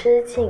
之境。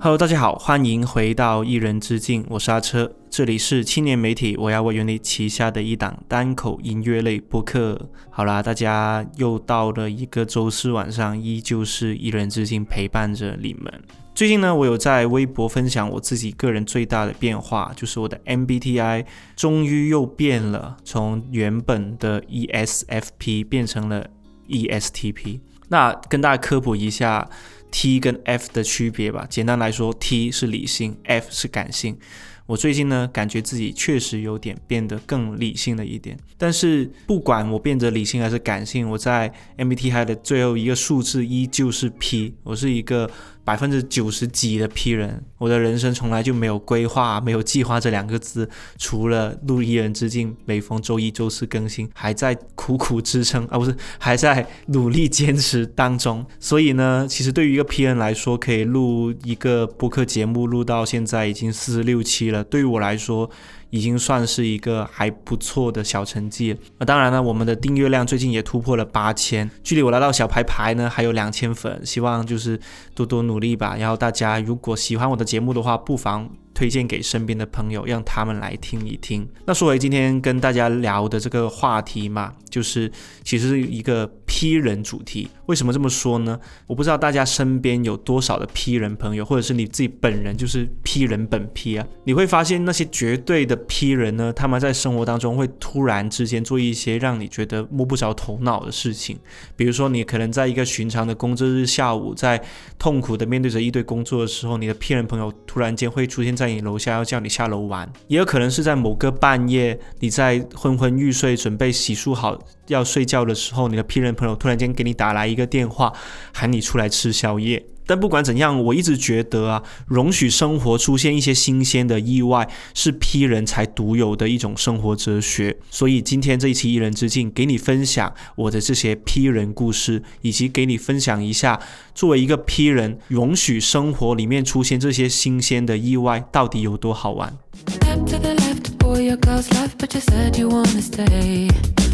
Hello，大家好，欢迎回到一人之境，我是阿车，这里是青年媒体我要为原力旗下的一档单口音乐类播客。好啦，大家又到了一个周四晚上，依旧是一人之境陪伴着你们。最近呢，我有在微博分享我自己个人最大的变化，就是我的 MBTI 终于又变了，从原本的 ESFP 变成了 ESTP。那跟大家科普一下。T 跟 F 的区别吧，简单来说，T 是理性，F 是感性。我最近呢，感觉自己确实有点变得更理性了一点。但是不管我变得理性还是感性，我在 MBTI 的最后一个数字依旧是 P。我是一个。百分之九十几的 P 人，我的人生从来就没有规划、没有计划这两个字，除了录一人之境，每逢周一、周四更新，还在苦苦支撑 啊，不是还在努力坚持当中。所以呢，其实对于一个 P 人来说，可以录一个播客节目，录到现在已经四十六期了。对于我来说，已经算是一个还不错的小成绩。那当然呢，我们的订阅量最近也突破了八千，距离我来到小牌牌呢还有两千粉。希望就是多多努力吧。然后大家如果喜欢我的节目的话，不妨。推荐给身边的朋友，让他们来听一听。那说回今天跟大家聊的这个话题嘛，就是其实是一个 P 人主题。为什么这么说呢？我不知道大家身边有多少的 P 人朋友，或者是你自己本人就是 P 人本 P 啊？你会发现那些绝对的 P 人呢，他们在生活当中会突然之间做一些让你觉得摸不着头脑的事情。比如说，你可能在一个寻常的工作日下午，在痛苦的面对着一堆工作的时候，你的 P 人朋友突然间会出现在。你楼下要叫你下楼玩，也有可能是在某个半夜，你在昏昏欲睡，准备洗漱好要睡觉的时候，你的 P 人朋友突然间给你打来一个电话，喊你出来吃宵夜。但不管怎样，我一直觉得啊，容许生活出现一些新鲜的意外，是 P 人才独有的一种生活哲学。所以今天这一期一人之境，给你分享我的这些 P 人故事，以及给你分享一下，作为一个 P 人，容许生活里面出现这些新鲜的意外，到底有多好玩。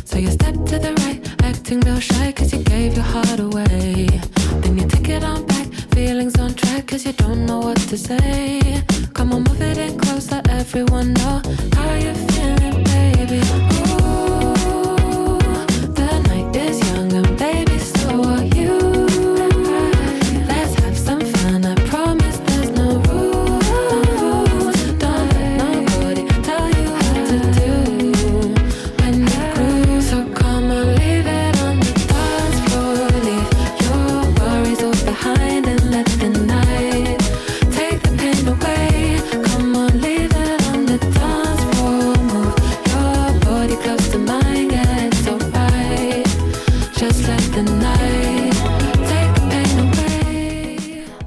So you step to the right, acting real shy cause you gave your heart away. Then you take it on back, feelings on track cause you don't know what to say. Come on, move it in close, let everyone know how you're feeling, baby. Ooh.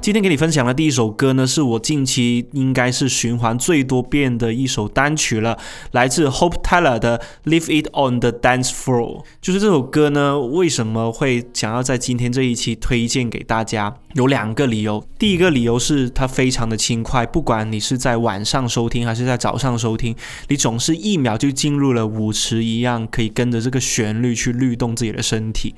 今天给你分享的第一首歌呢，是我近期应该是循环最多遍的一首单曲了，来自 Hope Taylor 的《Leave It On The Dance Floor》。就是这首歌呢，为什么会想要在今天这一期推荐给大家？有两个理由。第一个理由是它非常的轻快，不管你是在晚上收听还是在早上收听，你总是一秒就进入了舞池一样，可以跟着这个旋律去律动自己的身体。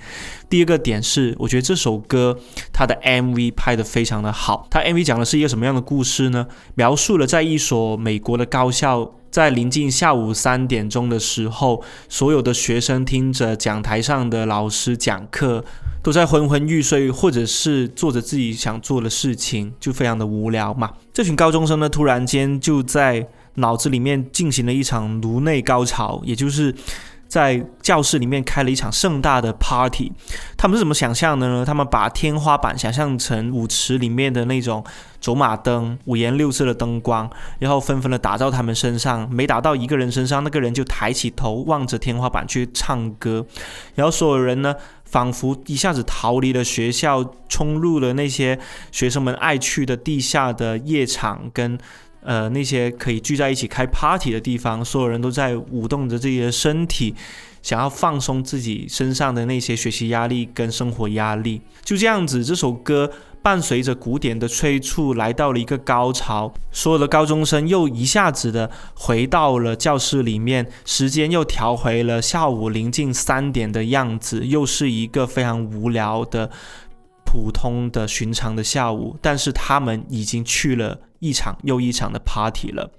第二个点是，我觉得这首歌它的 MV 拍的非常。的好，他 MV 讲的是一个什么样的故事呢？描述了在一所美国的高校，在临近下午三点钟的时候，所有的学生听着讲台上的老师讲课，都在昏昏欲睡，或者是做着自己想做的事情，就非常的无聊嘛。这群高中生呢，突然间就在脑子里面进行了一场颅内高潮，也就是。在教室里面开了一场盛大的 party，他们是怎么想象的呢？他们把天花板想象成舞池里面的那种走马灯，五颜六色的灯光，然后纷纷的打到他们身上。每打到一个人身上，那个人就抬起头望着天花板去唱歌。然后所有人呢，仿佛一下子逃离了学校，冲入了那些学生们爱去的地下的夜场跟。呃，那些可以聚在一起开 party 的地方，所有人都在舞动着自己的身体，想要放松自己身上的那些学习压力跟生活压力。就这样子，这首歌伴随着鼓点的催促来到了一个高潮，所有的高中生又一下子的回到了教室里面，时间又调回了下午临近三点的样子，又是一个非常无聊的。普通的寻常的下午，但是他们已经去了一场又一场的 party 了。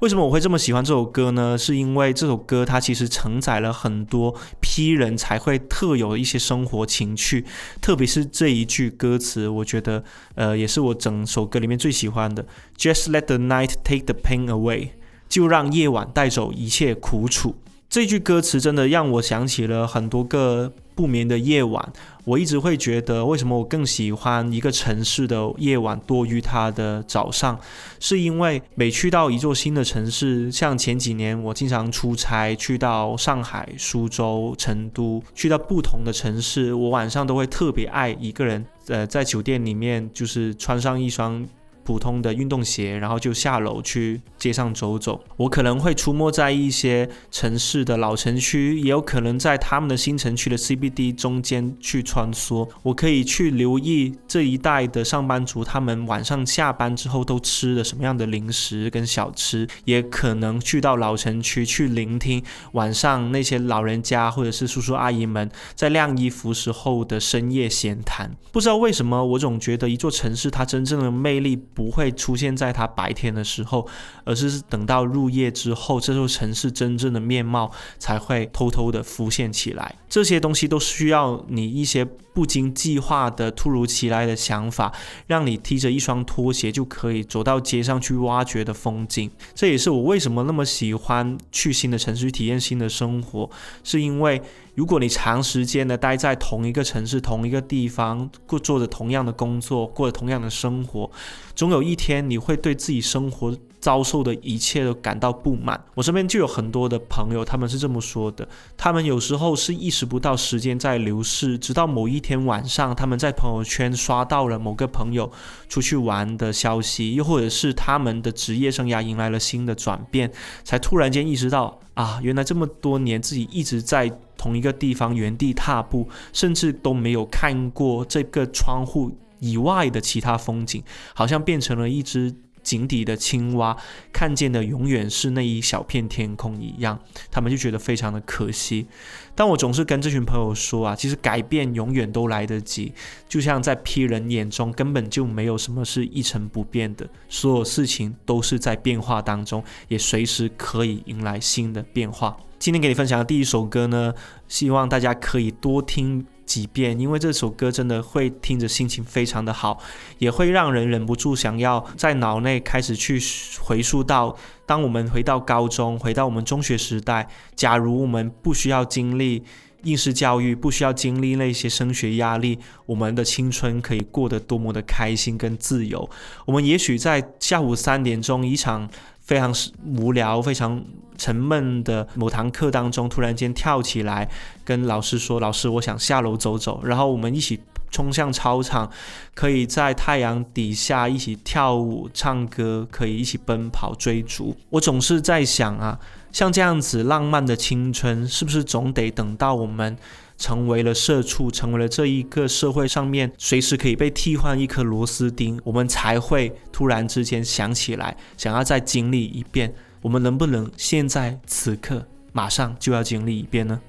为什么我会这么喜欢这首歌呢？是因为这首歌它其实承载了很多批人才会特有的一些生活情趣，特别是这一句歌词，我觉得呃也是我整首歌里面最喜欢的。Just let the night take the pain away，就让夜晚带走一切苦楚。这句歌词真的让我想起了很多个不眠的夜晚。我一直会觉得，为什么我更喜欢一个城市的夜晚多于它的早上？是因为每去到一座新的城市，像前几年我经常出差去到上海、苏州、成都，去到不同的城市，我晚上都会特别爱一个人，呃，在酒店里面就是穿上一双。普通的运动鞋，然后就下楼去街上走走。我可能会出没在一些城市的老城区，也有可能在他们的新城区的 CBD 中间去穿梭。我可以去留意这一带的上班族，他们晚上下班之后都吃了什么样的零食跟小吃。也可能去到老城区去聆听晚上那些老人家或者是叔叔阿姨们在晾衣服时候的深夜闲谈。不知道为什么，我总觉得一座城市它真正的魅力。不会出现在它白天的时候，而是等到入夜之后，这座城市真正的面貌才会偷偷的浮现起来。这些东西都需要你一些不经计划的、突如其来的想法，让你踢着一双拖鞋就可以走到街上去挖掘的风景。这也是我为什么那么喜欢去新的城市体验新的生活，是因为。如果你长时间的待在同一个城市、同一个地方，过做着同样的工作，过着同样的生活，总有一天你会对自己生活遭受的一切都感到不满。我身边就有很多的朋友，他们是这么说的：，他们有时候是意识不到时间在流逝，直到某一天晚上，他们在朋友圈刷到了某个朋友出去玩的消息，又或者是他们的职业生涯迎来了新的转变，才突然间意识到。啊，原来这么多年自己一直在同一个地方原地踏步，甚至都没有看过这个窗户以外的其他风景，好像变成了一只。井底的青蛙看见的永远是那一小片天空一样，他们就觉得非常的可惜。但我总是跟这群朋友说啊，其实改变永远都来得及，就像在批人眼中根本就没有什么是一成不变的，所有事情都是在变化当中，也随时可以迎来新的变化。今天给你分享的第一首歌呢，希望大家可以多听。几遍，因为这首歌真的会听着心情非常的好，也会让人忍不住想要在脑内开始去回溯到，当我们回到高中，回到我们中学时代，假如我们不需要经历应试教育，不需要经历那些升学压力，我们的青春可以过得多么的开心跟自由。我们也许在下午三点钟一场。非常无聊、非常沉闷的某堂课当中，突然间跳起来跟老师说：“老师，我想下楼走走。”然后我们一起冲向操场，可以在太阳底下一起跳舞、唱歌，可以一起奔跑、追逐。我总是在想啊，像这样子浪漫的青春，是不是总得等到我们？成为了社畜，成为了这一个社会上面随时可以被替换一颗螺丝钉，我们才会突然之间想起来，想要再经历一遍。我们能不能现在此刻马上就要经历一遍呢？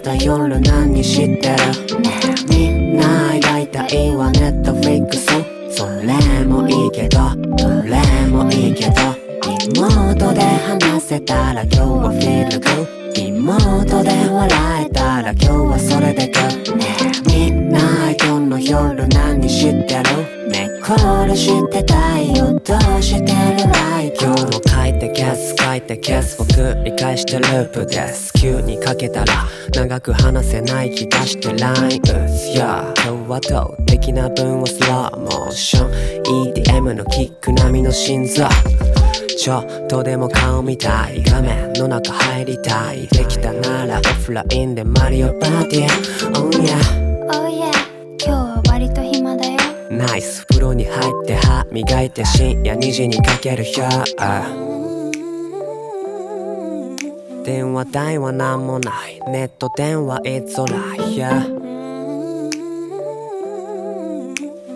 た夜何してる？みんな描いたいわネットフリックスそれもいいけどどれもいいけどリモートで話せたら今日はフィールグッリモートで笑えたら今日はそれでグッみんな今日の夜何してる？ねコールしてたいよ。どうしてる？ライ今日も書いて消す書いて消すを繰り返してループです。急にかけたら長く話せない気がして LINE 打つ Yeah 今日は動的な分をスローモーション。EDM のキック並みの心臓ちょっとでも顔見たい画面の中入りたい。できたならオフラインでマリオパーティー。Oh yeah Oh yeah 今日は割と暇だよ。ナイス風呂に入って歯磨いて深夜2時にかけるよ電話代はなんもない。ネット電話 It's alright yeah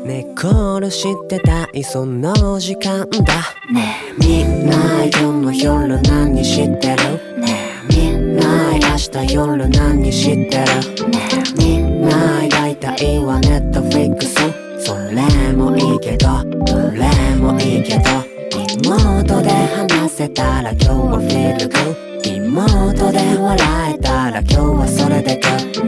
ねコールしてたいその時間だ。ねみんな今日の夜何してる？えねみんな明日夜何してる？えねみんな描いたいわネットフリックス。それもいいけどどれもいいけどリモートで話せたら今日はフィールグ妹で笑えたら今日はそれでグッ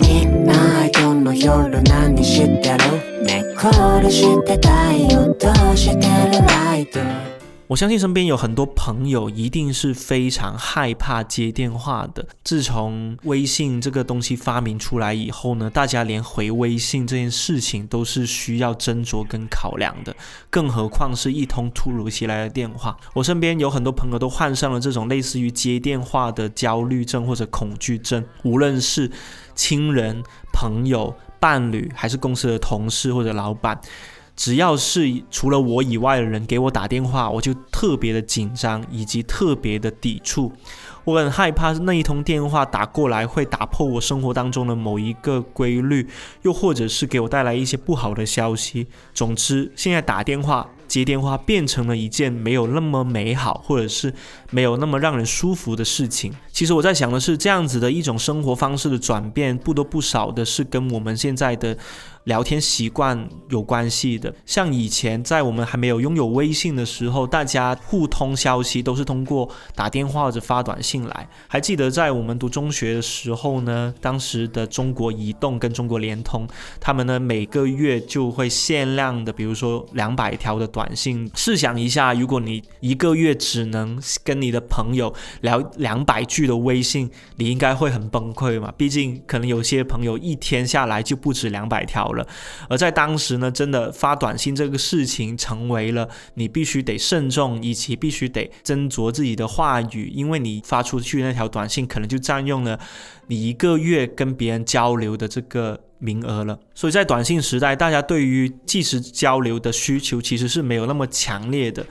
みんな今日の夜何してる？ねコールしてたいよどうしてるライト。我相信身边有很多朋友一定是非常害怕接电话的。自从微信这个东西发明出来以后呢，大家连回微信这件事情都是需要斟酌跟考量的，更何况是一通突如其来的电话。我身边有很多朋友都患上了这种类似于接电话的焦虑症或者恐惧症，无论是亲人、朋友、伴侣，还是公司的同事或者老板。只要是除了我以外的人给我打电话，我就特别的紧张，以及特别的抵触。我很害怕那一通电话打过来会打破我生活当中的某一个规律，又或者是给我带来一些不好的消息。总之，现在打电话、接电话变成了一件没有那么美好，或者是没有那么让人舒服的事情。其实我在想的是，这样子的一种生活方式的转变，不多不少的是跟我们现在的。聊天习惯有关系的，像以前在我们还没有拥有微信的时候，大家互通消息都是通过打电话或者发短信来。还记得在我们读中学的时候呢，当时的中国移动跟中国联通，他们呢每个月就会限量的，比如说两百条的短短信。试想一下，如果你一个月只能跟你的朋友聊两百句的微信，你应该会很崩溃嘛？毕竟可能有些朋友一天下来就不止两百条了。而在当时呢，真的发短信这个事情成为了你必须得慎重，以及必须得斟酌自己的话语，因为你发出去那条短信可能就占用了你一个月跟别人交流的这个名额了。所以在短信时代，大家对于即时交流的需求其实是没有那么强烈的。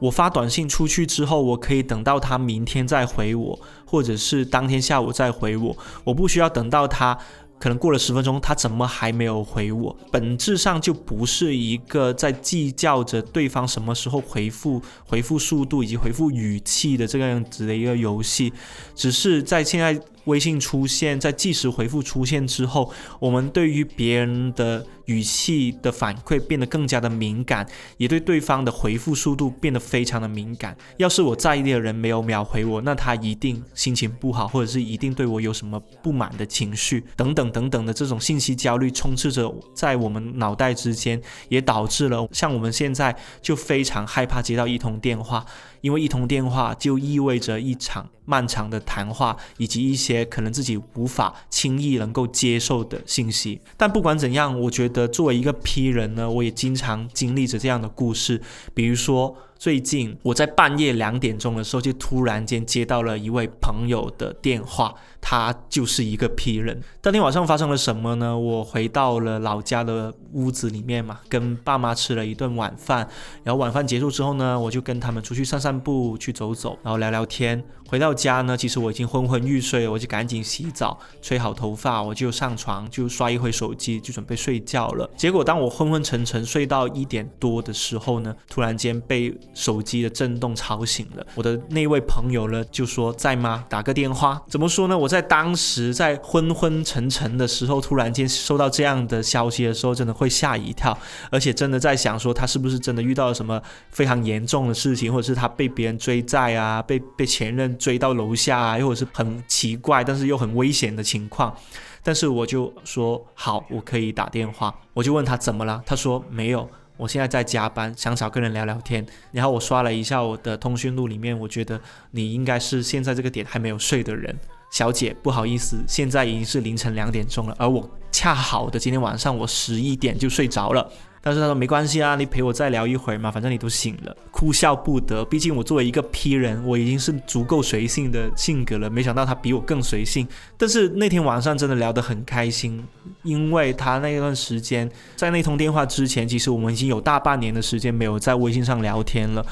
我发短信出去之后，我可以等到他明天再回我，或者是当天下午再回我，我不需要等到他。可能过了十分钟，他怎么还没有回我？本质上就不是一个在计较着对方什么时候回复、回复速度以及回复语气的这个样子的一个游戏，只是在现在微信出现，在即时回复出现之后，我们对于别人的语气的反馈变得更加的敏感，也对对方的回复速度变得非常的敏感。要是我在意的人没有秒回我，那他一定心情不好，或者是一定对我有什么不满的情绪等等。等等的这种信息焦虑充斥着在我们脑袋之间，也导致了像我们现在就非常害怕接到一通电话，因为一通电话就意味着一场漫长的谈话，以及一些可能自己无法轻易能够接受的信息。但不管怎样，我觉得作为一个 P 人呢，我也经常经历着这样的故事，比如说。最近我在半夜两点钟的时候，就突然间接到了一位朋友的电话，他就是一个 P 人。当天晚上发生了什么呢？我回到了老家的屋子里面嘛，跟爸妈吃了一顿晚饭。然后晚饭结束之后呢，我就跟他们出去散散步，去走走，然后聊聊天。回到家呢，其实我已经昏昏欲睡了，我就赶紧洗澡，吹好头发，我就上床，就刷一会手机，就准备睡觉了。结果当我昏昏沉沉睡到一点多的时候呢，突然间被手机的震动吵醒了。我的那位朋友呢就说在吗？打个电话。怎么说呢？我在当时在昏昏沉沉的时候，突然间收到这样的消息的时候，真的会吓一跳，而且真的在想说他是不是真的遇到了什么非常严重的事情，或者是他被别人追债啊，被被前任追到楼下啊，又或者是很奇怪但是又很危险的情况。但是我就说好，我可以打电话。我就问他怎么了，他说没有，我现在在加班，想找个人聊聊天。然后我刷了一下我的通讯录里面，我觉得你应该是现在这个点还没有睡的人，小姐，不好意思，现在已经是凌晨两点钟了，而我恰好的今天晚上我十一点就睡着了。但是他说没关系啊，你陪我再聊一会儿嘛，反正你都醒了，哭笑不得。毕竟我作为一个 P 人，我已经是足够随性的性格了，没想到他比我更随性。但是那天晚上真的聊得很开心，因为他那段时间在那通电话之前，其实我们已经有大半年的时间没有在微信上聊天了。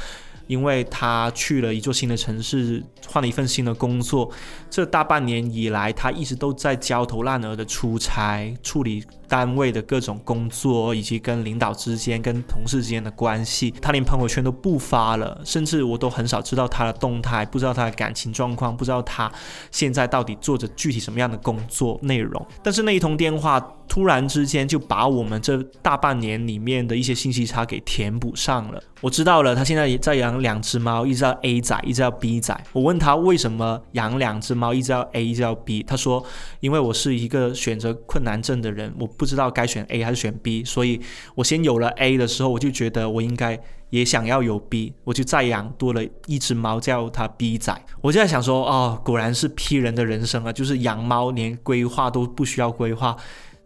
因为他去了一座新的城市，换了一份新的工作，这大半年以来，他一直都在焦头烂额的出差，处理单位的各种工作，以及跟领导之间、跟同事之间的关系。他连朋友圈都不发了，甚至我都很少知道他的动态，不知道他的感情状况，不知道他现在到底做着具体什么样的工作内容。但是那一通电话，突然之间就把我们这大半年里面的一些信息差给填补上了。我知道了，他现在也在养两只猫，一只叫 A 仔，一只叫 B 仔。我问他为什么养两只猫，一只叫 A，一只叫 B。他说，因为我是一个选择困难症的人，我不知道该选 A 还是选 B，所以我先有了 A 的时候，我就觉得我应该也想要有 B，我就再养多了一只猫，叫它 B 仔。我就在想说，哦，果然是 P 人的人生啊，就是养猫连规划都不需要规划，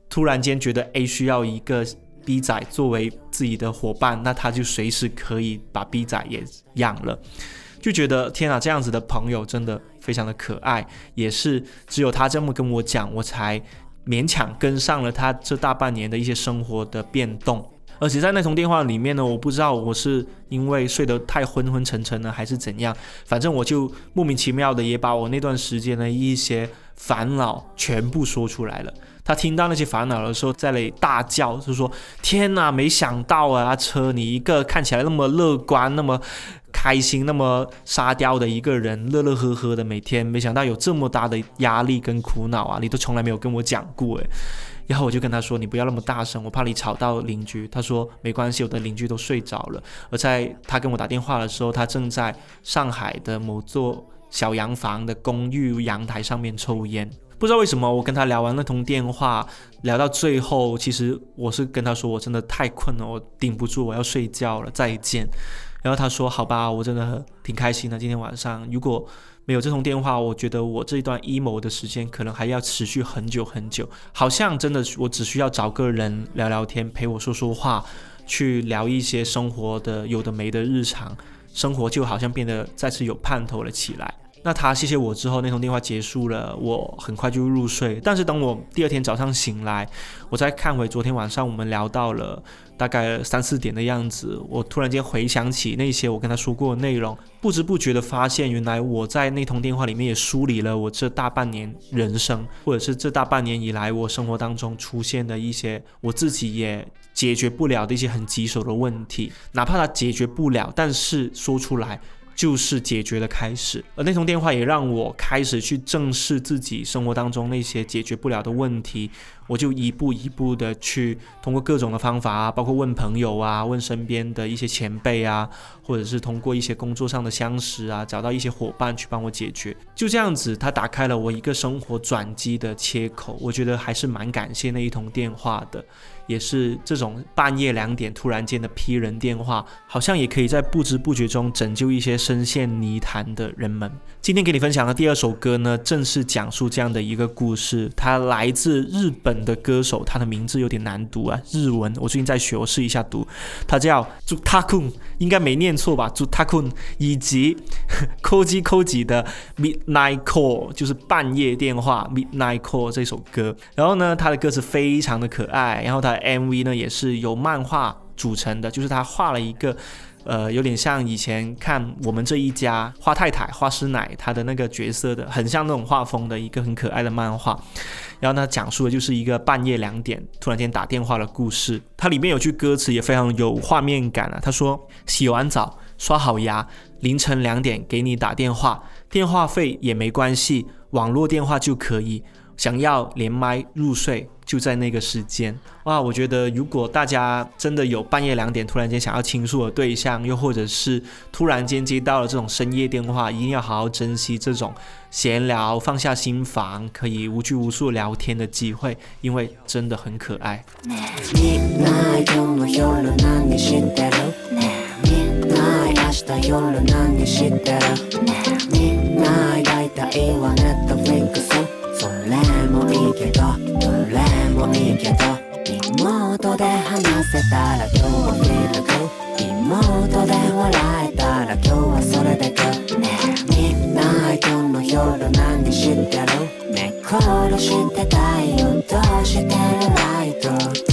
突然间觉得 A 需要一个。B 仔作为自己的伙伴，那他就随时可以把 B 仔也养了，就觉得天啊，这样子的朋友真的非常的可爱，也是只有他这么跟我讲，我才勉强跟上了他这大半年的一些生活的变动。而且在那通电话里面呢，我不知道我是因为睡得太昏昏沉沉了，还是怎样，反正我就莫名其妙的也把我那段时间的一些烦恼全部说出来了。他听到那些烦恼的时候，在那里大叫，就说：“天哪，没想到啊，车，你一个看起来那么乐观、那么开心、那么沙雕的一个人，乐乐呵呵的每天，没想到有这么大的压力跟苦恼啊！你都从来没有跟我讲过诶。然后我就跟他说：“你不要那么大声，我怕你吵到邻居。”他说：“没关系，我的邻居都睡着了。”而在他跟我打电话的时候，他正在上海的某座小洋房的公寓阳台上面抽烟。不知道为什么，我跟他聊完那通电话，聊到最后，其实我是跟他说，我真的太困了，我顶不住，我要睡觉了，再见。然后他说，好吧，我真的挺开心的，今天晚上如果没有这通电话，我觉得我这一段 emo 的时间可能还要持续很久很久。好像真的，我只需要找个人聊聊天，陪我说说话，去聊一些生活的有的没的日常，生活就好像变得再次有盼头了起来。那他谢谢我之后，那通电话结束了，我很快就入睡。但是等我第二天早上醒来，我再看回昨天晚上我们聊到了大概三四点的样子，我突然间回想起那些我跟他说过的内容，不知不觉的发现，原来我在那通电话里面也梳理了我这大半年人生，或者是这大半年以来我生活当中出现的一些我自己也解决不了的一些很棘手的问题，哪怕他解决不了，但是说出来。就是解决的开始，而那通电话也让我开始去正视自己生活当中那些解决不了的问题。我就一步一步的去通过各种的方法啊，包括问朋友啊，问身边的一些前辈啊，或者是通过一些工作上的相识啊，找到一些伙伴去帮我解决。就这样子，他打开了我一个生活转机的切口。我觉得还是蛮感谢那一通电话的。也是这种半夜两点突然间的批人电话，好像也可以在不知不觉中拯救一些深陷泥潭的人们。今天给你分享的第二首歌呢，正是讲述这样的一个故事。它来自日本的歌手，他的名字有点难读啊，日文。我最近在学，我试一下读。他叫朱塔坤，应该没念错吧？朱塔坤，以及 Koji Koji 的 Midnight Call，就是半夜电话 Midnight Call 这首歌。然后呢，他的歌词非常的可爱，然后他的。MV 呢也是由漫画组成的，就是他画了一个，呃，有点像以前看我们这一家花太太花师奶她的那个角色的，很像那种画风的一个很可爱的漫画。然后呢，讲述的就是一个半夜两点突然间打电话的故事。它里面有句歌词也非常有画面感啊，他说：洗完澡。刷好牙，凌晨两点给你打电话，电话费也没关系，网络电话就可以。想要连麦入睡，就在那个时间哇！我觉得如果大家真的有半夜两点突然间想要倾诉的对象，又或者是突然间接到了这种深夜电话，一定要好好珍惜这种闲聊、放下心房、可以无拘无束聊天的机会，因为真的很可爱。それもいいけどどれもいいけどリモートで話せたら今日はフィルグ。リモートで笑えたら今日はそれでくねえみんな今日の夜何してる。寝殺して太陽どうしてるライト。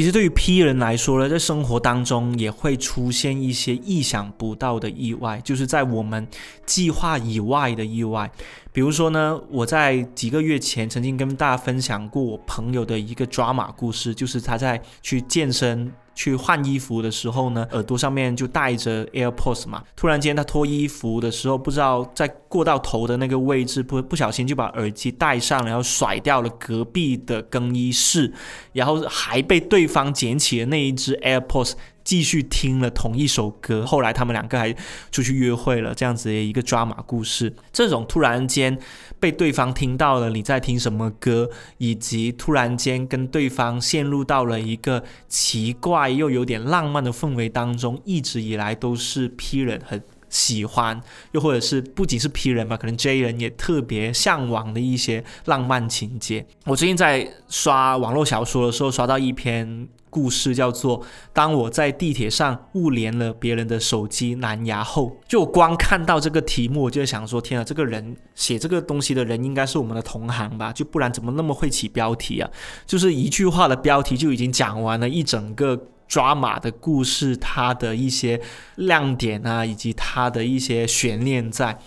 其实对于 P 人来说呢，在生活当中也会出现一些意想不到的意外，就是在我们计划以外的意外。比如说呢，我在几个月前曾经跟大家分享过我朋友的一个抓马故事，就是他在去健身。去换衣服的时候呢，耳朵上面就戴着 AirPods 嘛。突然间他脱衣服的时候，不知道在过到头的那个位置，不不小心就把耳机戴上，然后甩掉了隔壁的更衣室，然后还被对方捡起了那一只 AirPods。继续听了同一首歌，后来他们两个还出去约会了，这样子的一个抓马故事。这种突然间被对方听到了你在听什么歌，以及突然间跟对方陷入到了一个奇怪又有点浪漫的氛围当中，一直以来都是 P 人很喜欢，又或者是不仅是 P 人吧，可能 J 人也特别向往的一些浪漫情节。我最近在刷网络小说的时候，刷到一篇。故事叫做《当我在地铁上误连了别人的手机蓝牙后》，就光看到这个题目，我就想说：天啊，这个人写这个东西的人应该是我们的同行吧？就不然怎么那么会起标题啊？就是一句话的标题就已经讲完了一整个抓马的故事，它的一些亮点啊，以及它的一些悬念在。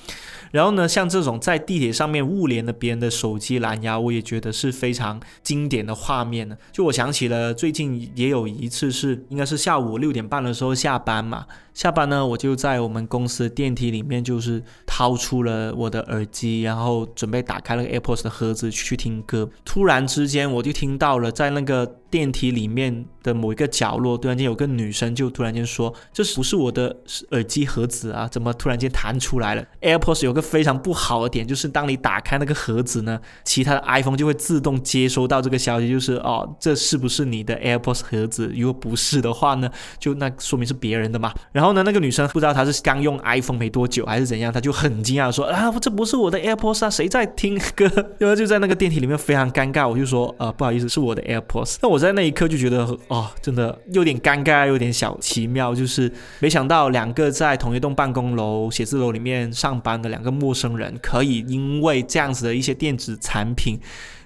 然后呢，像这种在地铁上面误连了别人的手机蓝牙，我也觉得是非常经典的画面呢。就我想起了最近也有一次是，应该是下午六点半的时候下班嘛。下班呢，我就在我们公司的电梯里面，就是掏出了我的耳机，然后准备打开那个 AirPods 的盒子去听歌。突然之间，我就听到了在那个电梯里面的某一个角落，突然间有个女生就突然间说：“这是不是我的耳机盒子啊，怎么突然间弹出来了？”AirPods 有个非常不好的点，就是当你打开那个盒子呢，其他的 iPhone 就会自动接收到这个消息，就是哦，这是不是你的 AirPods 盒子？如果不是的话呢，就那说明是别人的嘛。然后呢，那个女生不知道她是刚用 iPhone 没多久还是怎样，她就很惊讶说啊，这不是我的 AirPods 啊，谁在听歌？然后就在那个电梯里面非常尴尬，我就说呃，不好意思，是我的 AirPods。那我在那一刻就觉得哦，真的有点尴尬，有点小奇妙，就是没想到两个在同一栋办公楼、写字楼里面上班的两个陌生人，可以因为这样子的一些电子产品。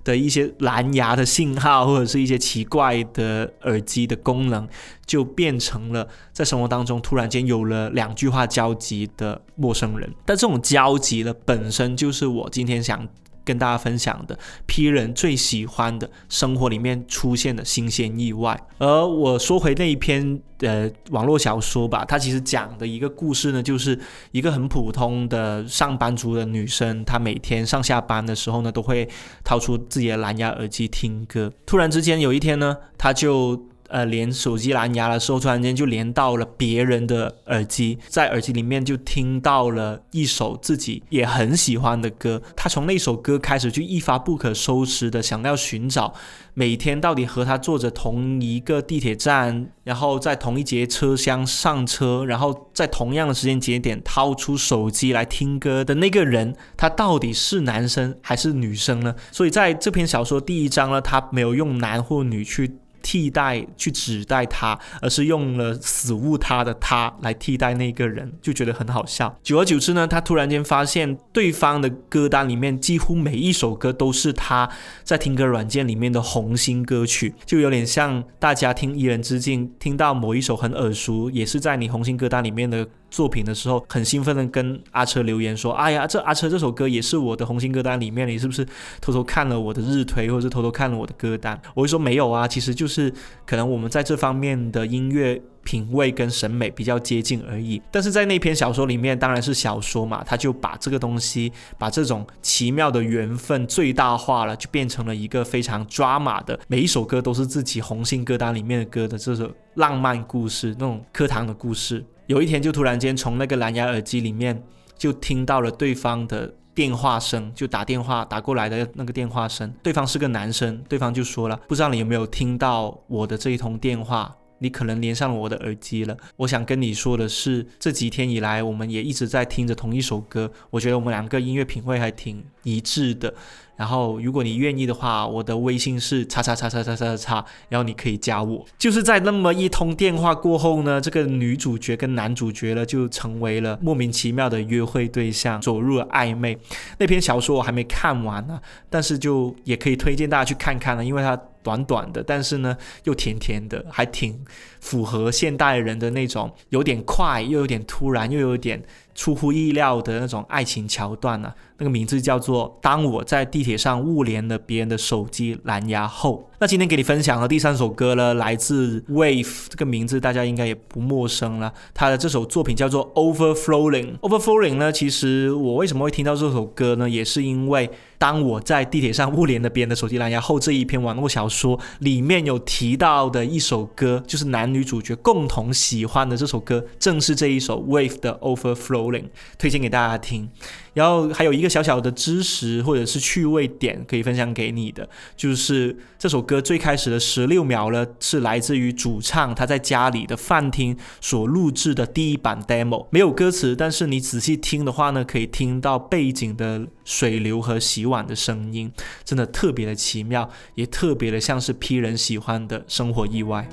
的一些蓝牙的信号，或者是一些奇怪的耳机的功能，就变成了在生活当中突然间有了两句话交集的陌生人。但这种交集呢，本身就是我今天想跟大家分享的 P 人最喜欢的生活里面出现的新鲜意外。而我说回那一篇呃网络小说吧，它其实讲的一个故事呢，就是一个很普通的上班族的女生，她每天上下班的时候呢，都会掏出自己的蓝牙耳机听歌。突然之间有一天呢，她就呃，连手机蓝牙的时候，突然间就连到了别人的耳机，在耳机里面就听到了一首自己也很喜欢的歌。他从那首歌开始就一发不可收拾的想要寻找每天到底和他坐着同一个地铁站，然后在同一节车厢上车，然后在同样的时间节点掏出手机来听歌的那个人，他到底是男生还是女生呢？所以在这篇小说第一章呢，他没有用男或女去。替代去指代他，而是用了死物他的他来替代那个人，就觉得很好笑。久而久之呢，他突然间发现对方的歌单里面几乎每一首歌都是他在听歌软件里面的红心歌曲，就有点像大家听《一人之境》，听到某一首很耳熟，也是在你红心歌单里面的。作品的时候，很兴奋的跟阿车留言说：“哎呀，这阿车这首歌也是我的红心歌单里面，你是不是偷偷看了我的日推，或者是偷偷看了我的歌单？”我会说没有啊，其实就是可能我们在这方面的音乐品味跟审美比较接近而已。但是在那篇小说里面，当然是小说嘛，他就把这个东西，把这种奇妙的缘分最大化了，就变成了一个非常抓马的，每一首歌都是自己红心歌单里面的歌的这种浪漫故事，那种课堂的故事。有一天，就突然间从那个蓝牙耳机里面就听到了对方的电话声，就打电话打过来的那个电话声。对方是个男生，对方就说了：“不知道你有没有听到我的这一通电话？你可能连上了我的耳机了。我想跟你说的是，这几天以来，我们也一直在听着同一首歌。我觉得我们两个音乐品味还挺一致的。”然后，如果你愿意的话，我的微信是叉叉叉叉叉叉叉，然后你可以加我。就是在那么一通电话过后呢，这个女主角跟男主角呢就成为了莫名其妙的约会对象，走入了暧昧。那篇小说我还没看完呢，但是就也可以推荐大家去看看了，因为它短短的，但是呢又甜甜的，还挺符合现代人的那种有点快又有点突然又有点。出乎意料的那种爱情桥段呢？那个名字叫做《当我在地铁上误连了别人的手机蓝牙后》。那今天给你分享的第三首歌呢，来自 Wave，这个名字大家应该也不陌生了。他的这首作品叫做 Overflowing。Overflowing 呢，其实我为什么会听到这首歌呢？也是因为当我在地铁上误连了别人的手机蓝牙后，这一篇网络小说里面有提到的一首歌，就是男女主角共同喜欢的这首歌，正是这一首 Wave 的 Overflowing，。推荐给大家听，然后还有一个小小的知识或者是趣味点可以分享给你的，就是这首歌最开始的十六秒呢，是来自于主唱他在家里的饭厅所录制的第一版 demo，没有歌词，但是你仔细听的话呢，可以听到背景的水流和洗碗的声音，真的特别的奇妙，也特别的像是 P 人喜欢的生活意外。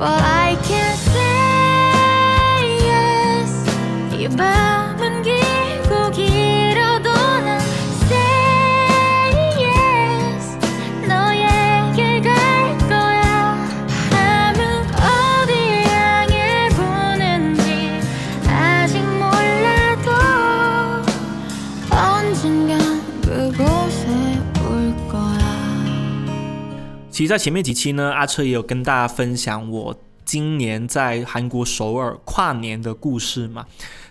but I can't say yes. You better. 其实，在前面几期呢，阿车也有跟大家分享我今年在韩国首尔跨年的故事嘛。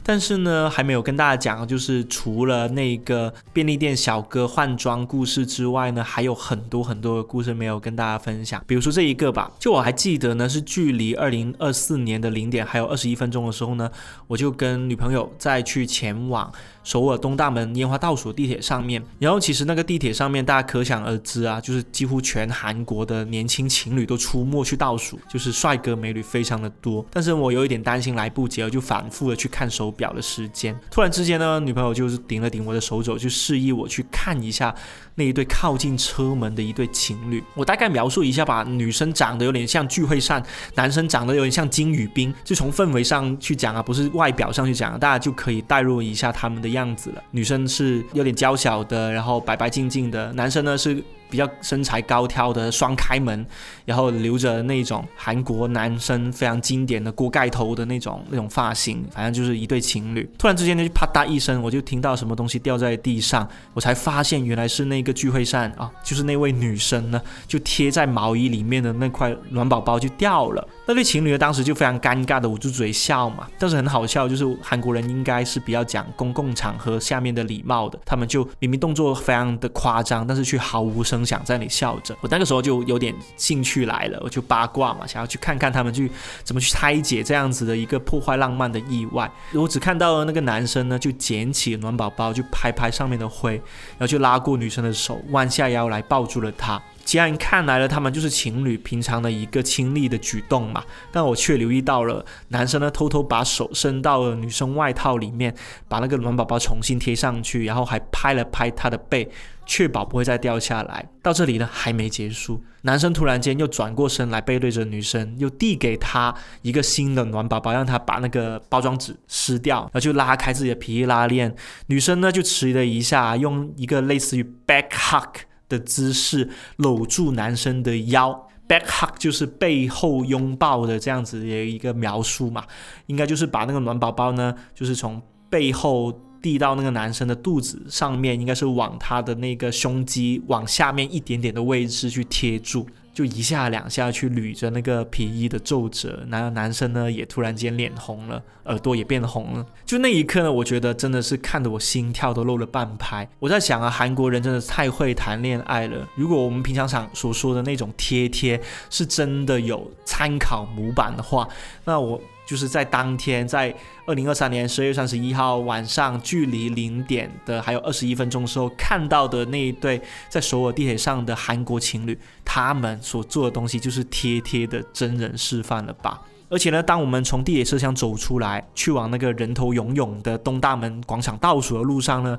但是呢，还没有跟大家讲，就是除了那个便利店小哥换装故事之外呢，还有很多很多的故事没有跟大家分享。比如说这一个吧，就我还记得呢，是距离二零二四年的零点还有二十一分钟的时候呢，我就跟女朋友再去前往首尔东大门烟花倒数地铁上面。然后其实那个地铁上面，大家可想而知啊，就是几乎全韩国的年轻情侣都出没去倒数，就是帅哥美女非常的多。但是我有一点担心来不及了，就反复的去看手表的时间。突然之间呢，女朋友就是顶了顶我的手肘，就示意我去看一下那一对靠近车门的一对情侣。我大概描述一下吧，女生长得有点像聚会善，男生长得有点像金宇彬，就从氛围上去讲啊，不是外表上去讲，大家就可以代入一下他们的样子了。女生是有点娇小的，然后白白净净的；男生呢是比较身材高挑的，双开门，然后留着那种韩国男生非常经典的锅盖头的那种那种发型，反正就是一对情侣。突然之间，就啪嗒一声，我就听到什么东西掉在地上，我才发现原来是那个聚会上啊，就是那位女生呢，就贴在毛衣里面的那块暖宝宝就掉了。那对情侣呢，当时就非常尴尬的捂住嘴笑嘛，但是很好笑，就是韩国人应该是比较讲公共场合下面的礼貌的，他们就明明动作非常的夸张，但是却毫无声响在那里笑着。我那个时候就有点兴趣来了，我就八卦嘛，想要去看看他们去怎么去拆解这样子的一个破坏浪漫的意外。我只看到那个男生呢，就捡起暖宝宝，就拍拍上面的灰，然后就拉过女生的手，弯下腰来抱住了她。既然看来了，他们就是情侣平常的一个亲昵的举动嘛，但我却留意到了，男生呢偷偷把手伸到了女生外套里面，把那个暖宝宝重新贴上去，然后还拍了拍她的背，确保不会再掉下来。到这里呢还没结束，男生突然间又转过身来，背对着女生，又递给她一个新的暖宝宝，让她把那个包装纸撕掉，然后就拉开自己的皮衣拉链。女生呢就迟疑了一下，用一个类似于 back hug。的姿势搂住男生的腰，back hug 就是背后拥抱的这样子的一个描述嘛，应该就是把那个暖宝宝呢，就是从背后递到那个男生的肚子上面，应该是往他的那个胸肌往下面一点点的位置去贴住。就一下两下去捋着那个皮衣的皱褶，然后男生呢也突然间脸红了，耳朵也变红了。就那一刻呢，我觉得真的是看得我心跳都漏了半拍。我在想啊，韩国人真的太会谈恋爱了。如果我们平常场所说的那种贴贴是真的有参考模板的话，那我。就是在当天，在二零二三年十二月三十一号晚上，距离零点的还有二十一分钟时候看到的那一对在首尔地铁上的韩国情侣，他们所做的东西就是贴贴的真人示范了吧？而且呢，当我们从地铁车厢走出来，去往那个人头涌涌的东大门广场倒数的路上呢。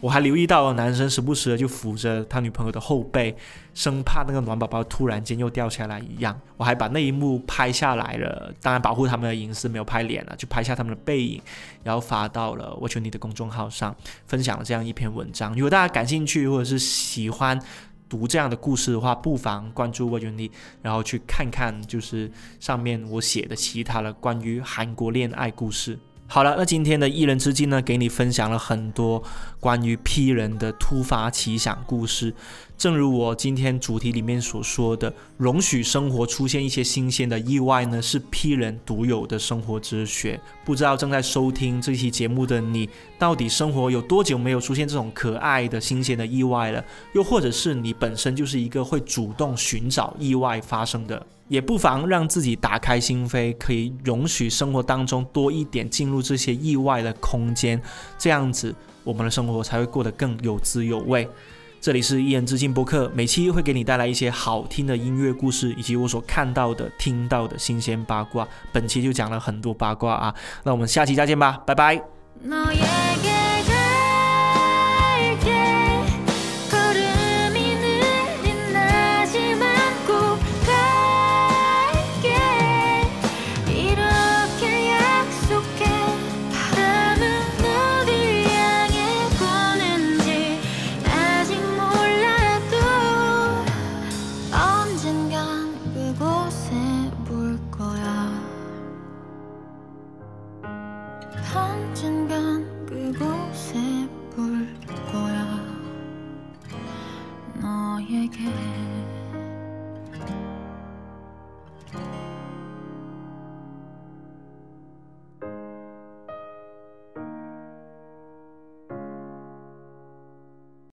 我还留意到，男生时不时的就扶着他女朋友的后背，生怕那个暖宝宝突然间又掉下来一样。我还把那一幕拍下来了，当然保护他们的隐私，没有拍脸了，就拍下他们的背影，然后发到了我求你的公众号上，分享了这样一篇文章。如果大家感兴趣或者是喜欢读这样的故事的话，不妨关注我求你，然后去看看就是上面我写的其他的关于韩国恋爱故事。好了，那今天的一人之境呢，给你分享了很多关于 P 人的突发奇想故事。正如我今天主题里面所说的，容许生活出现一些新鲜的意外呢，是 P 人独有的生活哲学。不知道正在收听这期节目的你，到底生活有多久没有出现这种可爱的新鲜的意外了？又或者是你本身就是一个会主动寻找意外发生的？也不妨让自己打开心扉，可以容许生活当中多一点进入这些意外的空间，这样子我们的生活才会过得更有滋有味。这里是一人之境播客，每期会给你带来一些好听的音乐故事，以及我所看到的、听到的新鲜八卦。本期就讲了很多八卦啊，那我们下期再见吧，拜拜。